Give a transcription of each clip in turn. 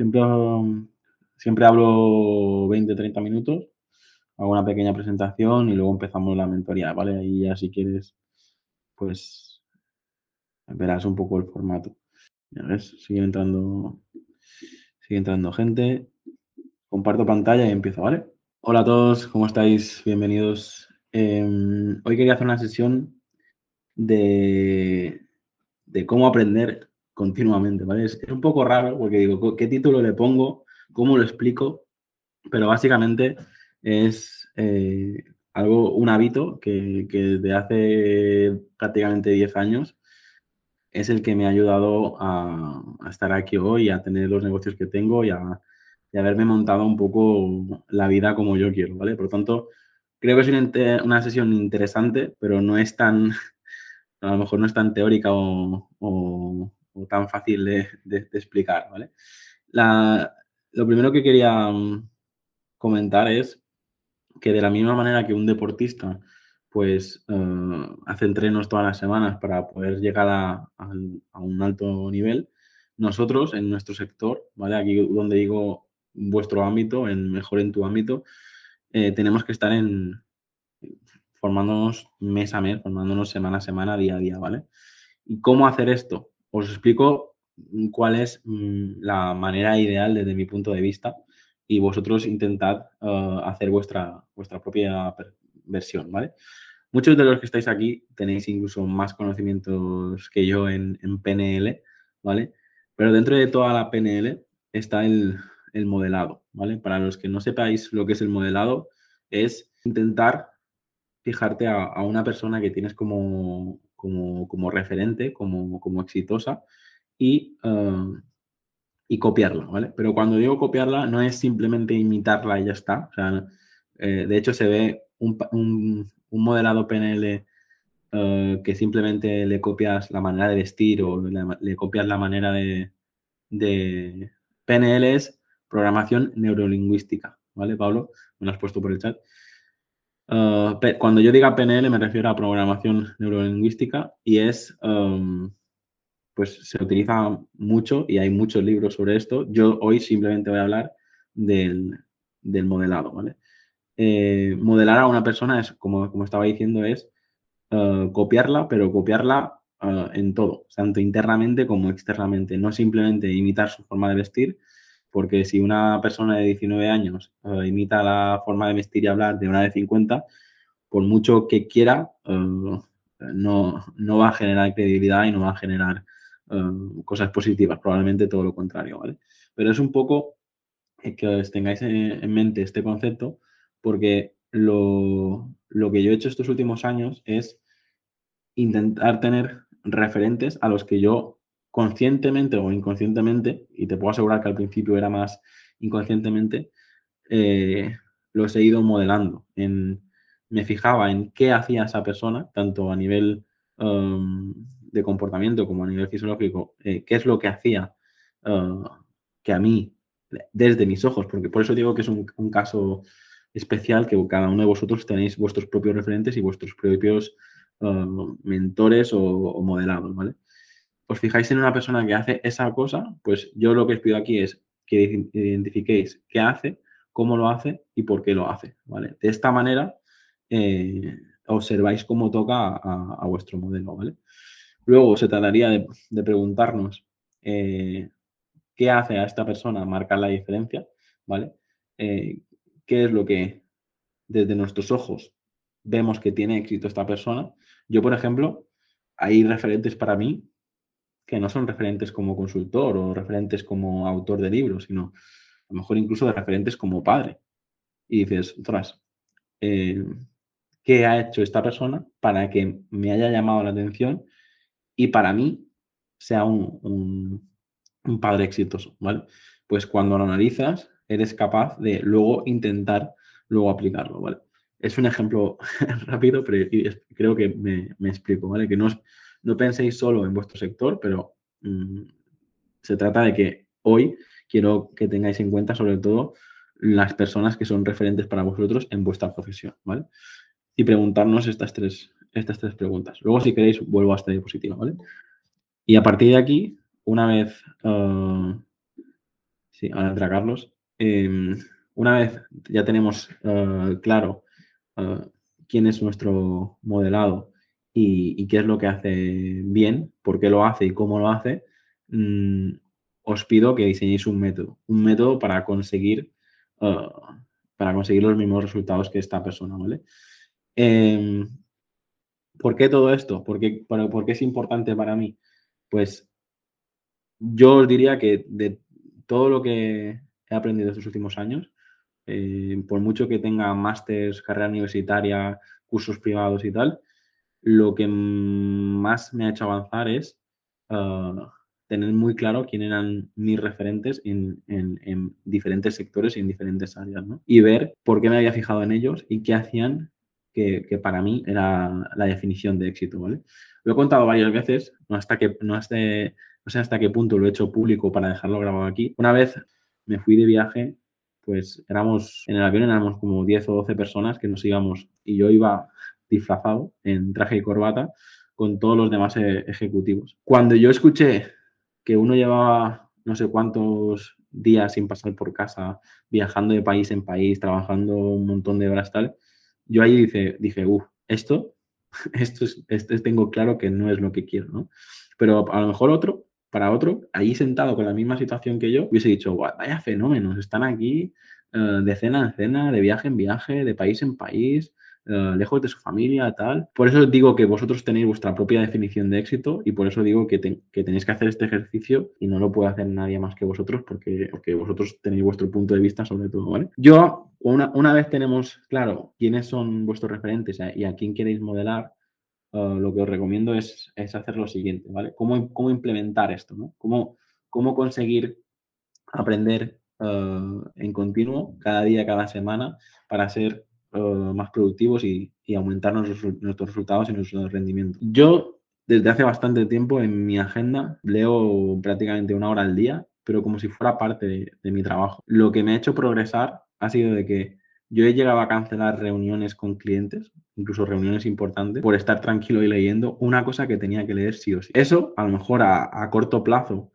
siempre, siempre hablo 20, 30 minutos, hago una pequeña presentación y luego empezamos la mentoría, ¿vale? Ahí ya si quieres, pues verás un poco el formato. Ya ves, sigue entrando, sigue entrando gente. Comparto pantalla y empiezo, ¿vale? Hola a todos, ¿cómo estáis? Bienvenidos. Em, hoy quería hacer una sesión de, de cómo aprender continuamente, ¿vale? Es, un poco raro porque digo, ¿qué título le pongo? ¿Cómo lo explico? Pero básicamente es eh, algo, un hábito que, que desde hace prácticamente 10 años es el que me ha ayudado a, estar aquí hoy, a tener los negocios que tengo y a, haberme montado un poco la vida como yo quiero, ¿vale? Por lo tanto, creo que es una, sesión interesante, pero no es tan, a lo mejor no es tan teórica o, tan fácil de, explicar, ¿vale? lo primero que quería mm, comentar es que de la misma manera que un deportista pues eh, hace entrenos todas las semanas para poder llegar a, un alto nivel, nosotros en nuestro sector, ¿vale? Aquí donde digo vuestro ámbito, en mejor en tu ámbito, eh, tenemos que estar en formándonos mes a mes, formándonos semana a semana, día a día, ¿vale? ¿Y cómo hacer esto? Os explico cuál es mm, la manera ideal desde mi punto de vista y vosotros intentad uh, hacer vuestra, vuestra propia versión, ¿vale? Muchos de los que estáis aquí tenéis incluso más conocimientos que yo en, PNL, ¿vale? Pero dentro de toda la PNL está el, modelado, ¿vale? Para los que no sepáis lo que es el modelado, es intentar fijarte a una persona que tienes como, como, referente, como, como exitosa y, um, y copiarla, ¿vale? Pero cuando digo copiarla no es simplemente imitarla y ya está. O sea, eh, de hecho se ve un, un, modelado PNL uh, que simplemente le copias la manera de vestir o le, copias la manera de, de... PNL es programación neurolingüística, ¿vale, Pablo? Me lo has puesto por el chat. Uh, cuando yo diga PNL me refiero a programación neurolingüística y es, um, pues se utiliza mucho y hay muchos libros sobre esto. Yo hoy simplemente voy a hablar del, modelado, ¿vale? Eh, modelar a una persona es, como, como estaba diciendo, es uh, copiarla, pero copiarla uh, en todo, tanto internamente como externamente. No simplemente imitar su forma de vestir, porque si una persona de 19 años eh, imita la forma de vestir y hablar de una de 50, por mucho que quiera, eh, no, no, va a generar credibilidad y no va a generar eh, cosas positivas, probablemente todo lo contrario, ¿vale? Pero es un poco que os tengáis en mente este concepto, porque lo, lo que yo he hecho estos últimos años es intentar tener referentes a los que yo conscientemente o inconscientemente, y te puedo asegurar que al principio era más inconscientemente, eh, los he ido modelando. En, me fijaba en qué hacía esa persona, tanto a nivel um, de comportamiento como a nivel fisiológico, eh, qué es lo que hacía uh, que a mí, desde mis ojos, porque por eso digo que es un, caso especial, que cada uno de vosotros tenéis vuestros propios referentes y vuestros propios uh, mentores o, o modelados, ¿vale? Os fijáis en una persona que hace esa cosa, pues yo lo que os pido aquí es que identifiquéis qué hace, cómo lo hace y por qué lo hace, ¿vale? De esta manera eh, observáis cómo toca a, vuestro modelo, ¿vale? Luego se trataría de, preguntarnos eh, qué hace a esta persona marcar la diferencia, ¿vale? Eh, ¿Qué es lo que desde nuestros ojos vemos que tiene éxito esta persona? Yo, por ejemplo, hay referentes para mí que no son referentes como consultor o referentes como autor de libros, sino a lo mejor incluso de referentes como padre. Y dices, ostras, eh, ¿qué ha hecho esta persona para que me haya llamado la atención y para mí sea un, padre exitoso? ¿vale? Pues cuando lo analizas, eres capaz de luego intentar luego aplicarlo, ¿vale? Es un ejemplo rápido, pero creo que me, me explico, ¿vale? Que no es, no penséis solo en vuestro sector, pero mm, se trata de que hoy quiero que tengáis en cuenta sobre todo las personas que son referentes para vosotros en vuestra profesión, ¿vale? Y preguntarnos estas tres, estas tres preguntas. Luego, si queréis, vuelvo a esta diapositiva, ¿vale? Y a partir de aquí, una vez, uh, Sí, ahora entra Carlos. Em, una vez ya tenemos eh, claro eh, quién es nuestro modelado y, qué es lo que hace bien, por qué lo hace y cómo lo hace, mm, os pido que diseñéis un método, un método para conseguir, eh, para conseguir los mismos resultados que esta persona, ¿vale? Em, ¿Por qué todo esto? ¿Por qué, ¿Por qué, es importante para mí? Pues yo os diría que de todo lo que he aprendido estos últimos años, eh, por mucho que tenga másters, carrera universitaria, cursos privados y tal, lo que más me ha hecho avanzar es ah, tener muy claro quién eran mis referentes en, diferentes sectores y en diferentes áreas, ¿no? Y ver por qué me había fijado en ellos y qué hacían que, para mí era la definición de éxito, ¿vale? Lo he contado varias veces, no, hasta que, no sé hasta qué punto lo he hecho público para dejarlo grabado aquí. Una vez me fui de viaje, pues éramos, en el avión éramos como 10 o 12 personas que nos íbamos y yo iba disfrazado en traje y corbata con todos los demás eh, ejecutivos. Cuando yo escuché que uno llevaba no sé cuántos días sin pasar por casa, viajando de país en país, trabajando un montón de horas tal, yo ahí dije, dije uff, esto, esto, es, esto tengo claro que no es lo que quiero, ¿no? Pero a lo mejor otro, para otro, ahí sentado con la misma situación que yo, hubiese dicho, vaya fenómenos, están aquí eh, de cena en cena, de viaje en viaje, de país en país, eh, lejos de su familia, tal. Por eso digo que vosotros tenéis vuestra propia definición de éxito y por eso digo que, tenéis que hacer este ejercicio y no lo puede hacer nadie más que vosotros porque, porque vosotros tenéis vuestro punto de vista sobre todo, ¿vale? Yo, una, una vez tenemos claro quiénes son vuestros referentes y a quién queréis modelar, eh, lo que os recomiendo es, es, hacer lo siguiente, ¿vale? ¿Cómo, cómo implementar esto, ¿no? ¿Cómo, cómo conseguir aprender uh, en continuo, cada día, cada semana, para ser uh, más productivos y, y aumentar nuestros, nuestros, resultados y nuestro rendimiento. Yo, desde hace bastante tiempo, en mi agenda leo prácticamente una hora al día, pero como si fuera parte de, de mi trabajo. Lo que me ha hecho progresar ha sido de que yo he llegado a cancelar reuniones con clientes, incluso reuniones importantes, por estar tranquilo y leyendo una cosa que tenía que leer sí o sí. Eso, a lo mejor a, a corto plazo,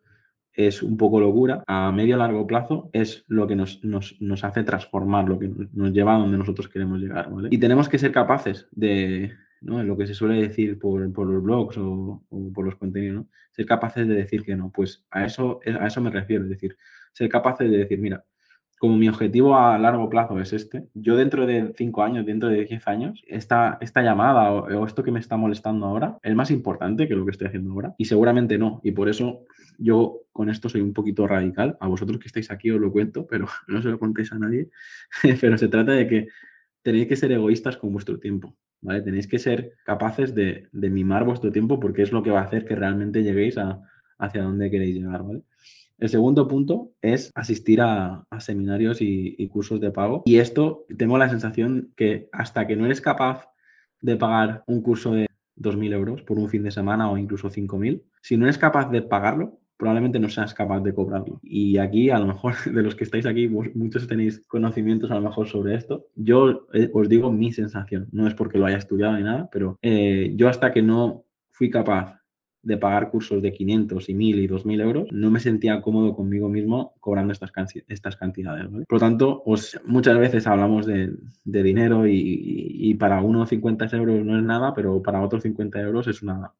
es un poco locura, a medio largo plazo es lo que nos, nos, nos, hace transformar, lo que nos lleva a donde nosotros queremos llegar. Y tenemos que ser capaces de, ¿no? lo que se suele decir por, por los blogs o, o, por los contenidos, ¿no? ser capaces de decir que no. Pues a eso, a eso me refiero, es decir, ser capaces de decir, mira, como mi objetivo a largo plazo es este, yo dentro de 5 años, dentro de 10 años, esta, esta llamada o, esto que me está molestando ahora es más importante que lo que estoy haciendo ahora. Y seguramente no. Y por eso yo con esto soy un poquito radical. A vosotros que estáis aquí os lo cuento, pero no se lo contéis a nadie. pero se trata de que tenéis que ser egoístas con vuestro tiempo. ¿vale? Tenéis que ser capaces de, de mimar vuestro tiempo porque es lo que va a hacer que realmente lleguéis a, hacia donde queréis llegar. ¿vale? El segundo punto es asistir a, seminarios y, cursos de pago. Y esto tengo la sensación que hasta que no eres capaz de pagar un curso de 2.000 euros por un fin de semana o incluso 5.000, si no eres capaz de pagarlo, probablemente no seas capaz de cobrarlo. Y aquí, a lo mejor, de los que estáis aquí, muchos tenéis conocimientos a lo mejor sobre esto. Yo eh, os digo mi sensación, no es porque lo haya estudiado ni nada, pero eh, yo hasta que no fui capaz de pagar cursos de 500 y 1000 y 2000 euros, no me sentía cómodo conmigo mismo cobrando estas, estas cantidades. Por lo tanto, os, muchas veces hablamos de, de dinero y, y, para unos 50 euros no es nada, pero para otros 50 euros es una,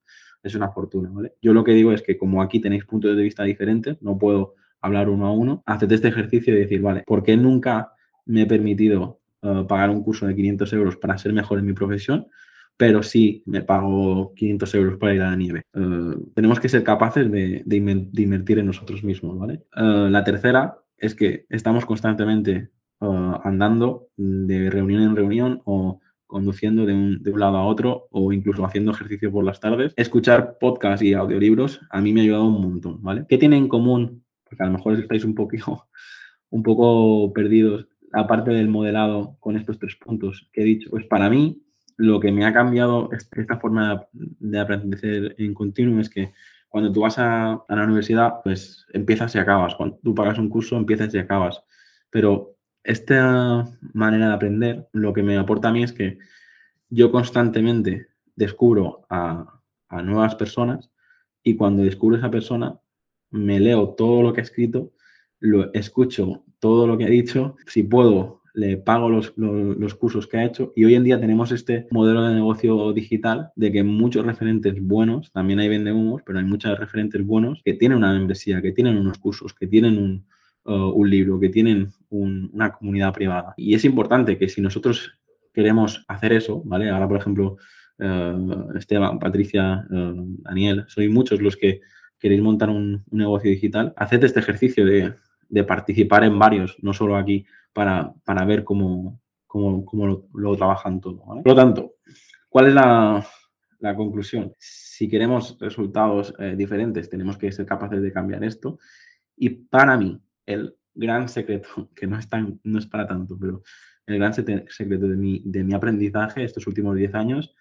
es una fortuna. ¿vale? Yo lo que digo es que como aquí tenéis puntos de vista diferentes, no puedo hablar uno a uno, haced este ejercicio de decir, vale, ¿por qué nunca me he permitido uh, pagar un curso de 500 euros para ser mejor en mi profesión? Pero sí me pago 500 euros para ir a la nieve. Uh, tenemos que ser capaces de, invertir en nosotros mismos, ¿vale? Uh, la tercera es que estamos constantemente uh, andando de reunión en reunión o conduciendo de un, de un, lado a otro o incluso haciendo ejercicio por las tardes. Escuchar podcasts y audiolibros a mí me ha ayudado un montón, ¿vale? ¿Qué tiene en común? Porque a lo mejor estáis un poquito, un poco perdidos aparte del modelado con estos tres puntos que he dicho. Pues para mí lo que me ha cambiado esta forma de aprender en continuo es que cuando tú vas a, la universidad, pues empiezas y acabas. Cuando tú pagas un curso, empiezas y acabas. Pero esta manera de aprender, lo que me aporta a mí es que yo constantemente descubro a, a nuevas personas y cuando descubro esa persona, me leo todo lo que ha escrito lo escucho todo lo que ha dicho, si puedo, le pago los, los, cursos que ha hecho y hoy en día tenemos este modelo de negocio digital de que muchos referentes buenos, también hay vendehumos, pero hay muchos referentes buenos que tienen una membresía, que tienen unos cursos, que tienen un, uh, un libro, que tienen una comunidad privada. Y es importante que si nosotros queremos hacer eso, ¿vale? Ahora, por ejemplo, uh, Esteban, Patricia, uh, Daniel, soy muchos los que queréis montar un, negocio digital, haced este ejercicio de, de participar en varios, no solo aquí para, para ver cómo, cómo, cómo lo, trabajan todo. Por lo tanto, ¿cuál es la, la conclusión? Si queremos resultados eh, diferentes, tenemos que ser capaces de cambiar esto. Y para mí, el gran secreto, que no es, tan, no es para tanto, pero el gran secreto de mi, de mi aprendizaje estos últimos 10 años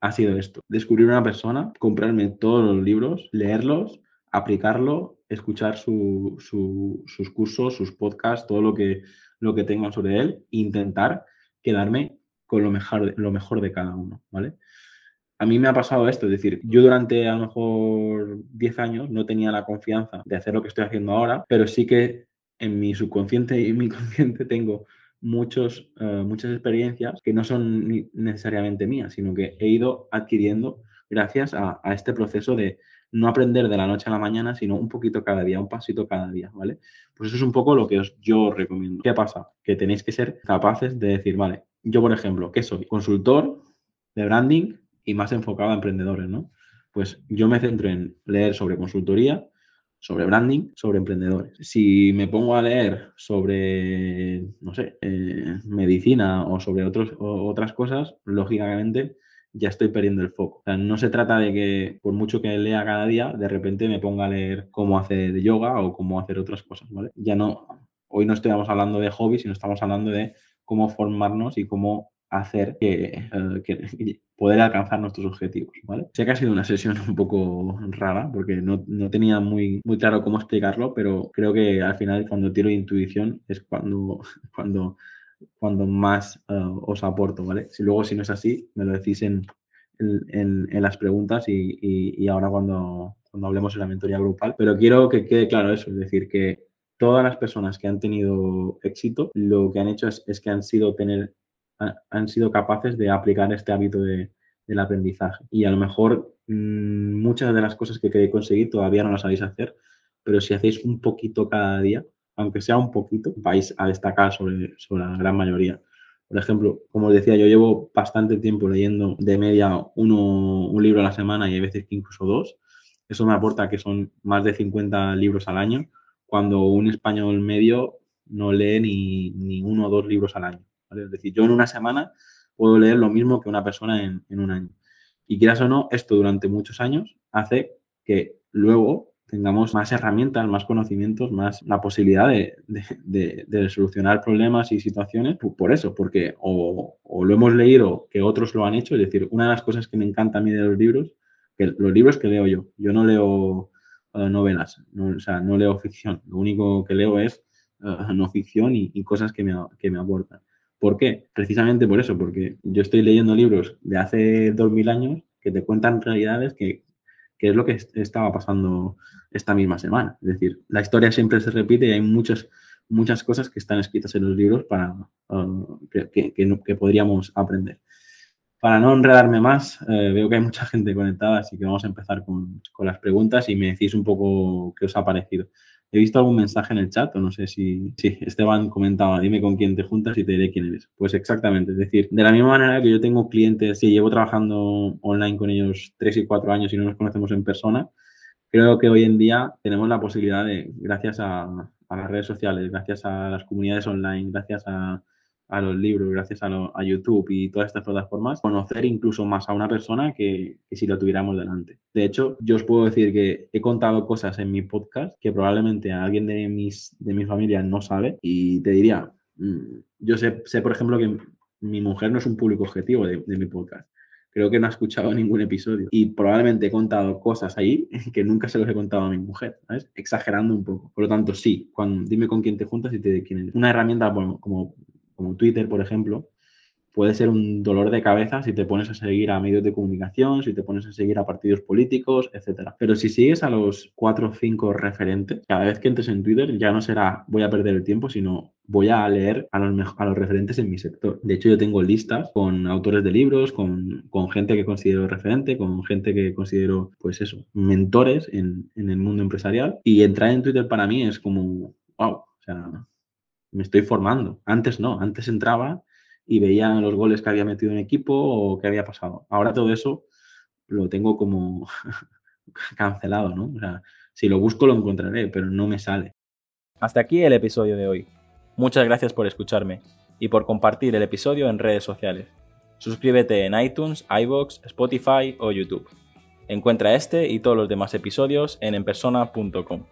ha sido esto. Descubrir una persona, comprarme todos los libros, leerlos, aplicarlo, escuchar su, sus cursos, sus podcasts, todo lo que, lo que tengan sobre él, intentar quedarme con lo mejor, lo mejor de cada uno, ¿vale? A mí me ha pasado esto, es decir, yo durante a lo mejor 10 años no tenía la confianza de hacer lo que estoy haciendo ahora, pero sí que en mi subconsciente y en mi consciente tengo muchos, eh, muchas experiencias que no son necesariamente mías, sino que he ido adquiriendo gracias a, a este proceso de, no aprender de la noche a la mañana, sino un poquito cada día, un pasito cada día, ¿vale? Pues eso es un poco lo que os, yo recomiendo. ¿Qué pasa? Que tenéis que ser capaces de decir, vale, yo por ejemplo, ¿qué soy? Consultor de branding y más enfocado a emprendedores, ¿no? Pues yo me centro en leer sobre consultoría, sobre branding, sobre emprendedores. Si me pongo a leer sobre, no sé, eh, medicina o sobre otros, otras cosas, lógicamente ya estoy perdiendo el foco. no se trata de que por mucho que lea cada día, de repente me ponga a leer cómo hacer yoga o cómo hacer otras cosas, ¿vale? Ya no, hoy no estamos hablando de hobbies, sino estamos hablando de cómo formarnos y cómo hacer que, eh, poder alcanzar nuestros objetivos, ¿vale? Sé que ha sido una sesión un poco rara porque no, no, tenía muy, muy claro cómo explicarlo, pero creo que al final cuando tiro intuición es cuando, cuando cuando más eh, os aporto, ¿vale? Si luego, si no es así, me lo decís en, en, las preguntas y, y, ahora cuando, cuando hablemos de la mentoría grupal. Pero quiero que quede claro eso, es decir, que todas las personas que han tenido éxito, lo que han hecho es, es que han sido, tener, han sido capaces de aplicar este hábito de, del aprendizaje. Y a lo mejor mmm, muchas de las cosas que queréis conseguir todavía no las sabéis hacer, pero si hacéis un poquito cada día, aunque sea un poquito, vais a destacar sobre, sobre la gran mayoría. Por ejemplo, como os decía, yo llevo bastante tiempo leyendo de media uno, un libro a la semana y hay veces que incluso dos. Eso me aporta que son más de 50 libros al año, cuando un español medio no lee ni, ni uno o dos libros al año. Es decir, yo en una semana puedo leer lo mismo que una persona en, en un año. Y quieras o no, esto durante muchos años hace que luego tengamos más herramientas, más conocimientos, más la posibilidad de, solucionar problemas y situaciones por eso, porque o, lo hemos leído que otros lo han hecho, es decir, una de las cosas que me encanta a mí de los libros, que los libros que leo yo, yo no leo eh, novelas, no, o sea, no leo ficción, lo único que leo es eh, no ficción y, cosas que me, que me aportan. ¿Por qué? Precisamente por eso, porque yo estoy leyendo libros de hace 2000 años que te cuentan realidades que, que es lo que estaba pasando esta misma semana. Es decir, la historia siempre se repite y hay muchas, muchas cosas que están escritas en los libros para, uh, que, que, podríamos aprender. Para no enredarme más, eh, veo que hay mucha gente conectada, así que vamos a empezar con, con las preguntas y me decís un poco qué os ha parecido. He visto algún mensaje en el chat, o no sé si, sí, Esteban comentaba, dime con quién te juntas y te diré quién eres. Pues exactamente, es decir, de la misma manera que yo tengo clientes que llevo trabajando online con ellos tres y cuatro años y no nos conocemos en persona, creo que hoy en día tenemos la posibilidad de, gracias a, a las redes sociales, gracias a las comunidades online, gracias a, a los libros, gracias a, a, YouTube y todas estas plataformas, conocer incluso más a una persona que, que, si lo tuviéramos delante. De hecho, yo os puedo decir que he contado cosas en mi podcast que probablemente alguien de, mis, de mi familia no sabe y te diría, mm, yo sé, sé, por ejemplo, que mi mujer no es un público objetivo de, de mi podcast. Creo que no ha escuchado ningún episodio y probablemente he contado cosas ahí que nunca se los he contado a mi mujer, ¿sabes? Exagerando un poco. Por lo tanto, sí, cuando, dime con quién te juntas y te quién eres. Una herramienta como como Twitter, por ejemplo, puede ser un dolor de cabeza si te pones a seguir a medios de comunicación, si te pones a seguir a partidos políticos, etcétera. Pero si sigues a los cuatro o cinco referentes, cada vez que entres en Twitter ya no será voy a perder el tiempo, sino voy a leer a los, a los referentes en mi sector. De hecho, yo tengo listas con autores de libros, con, gente que considero referente, con gente que considero, pues eso, mentores en, en el mundo empresarial. Y entrar en Twitter para mí es como, wow, o sea, me estoy formando. Antes no, antes entraba y veía los goles que había metido en equipo o qué había pasado. Ahora todo eso lo tengo como cancelado, ¿no? O sea, si lo busco lo encontraré, pero no me sale. Hasta aquí el episodio de hoy. Muchas gracias por escucharme y por compartir el episodio en redes sociales. Suscríbete en iTunes, iBox, Spotify o YouTube. Encuentra este y todos los demás episodios en enpersona.com.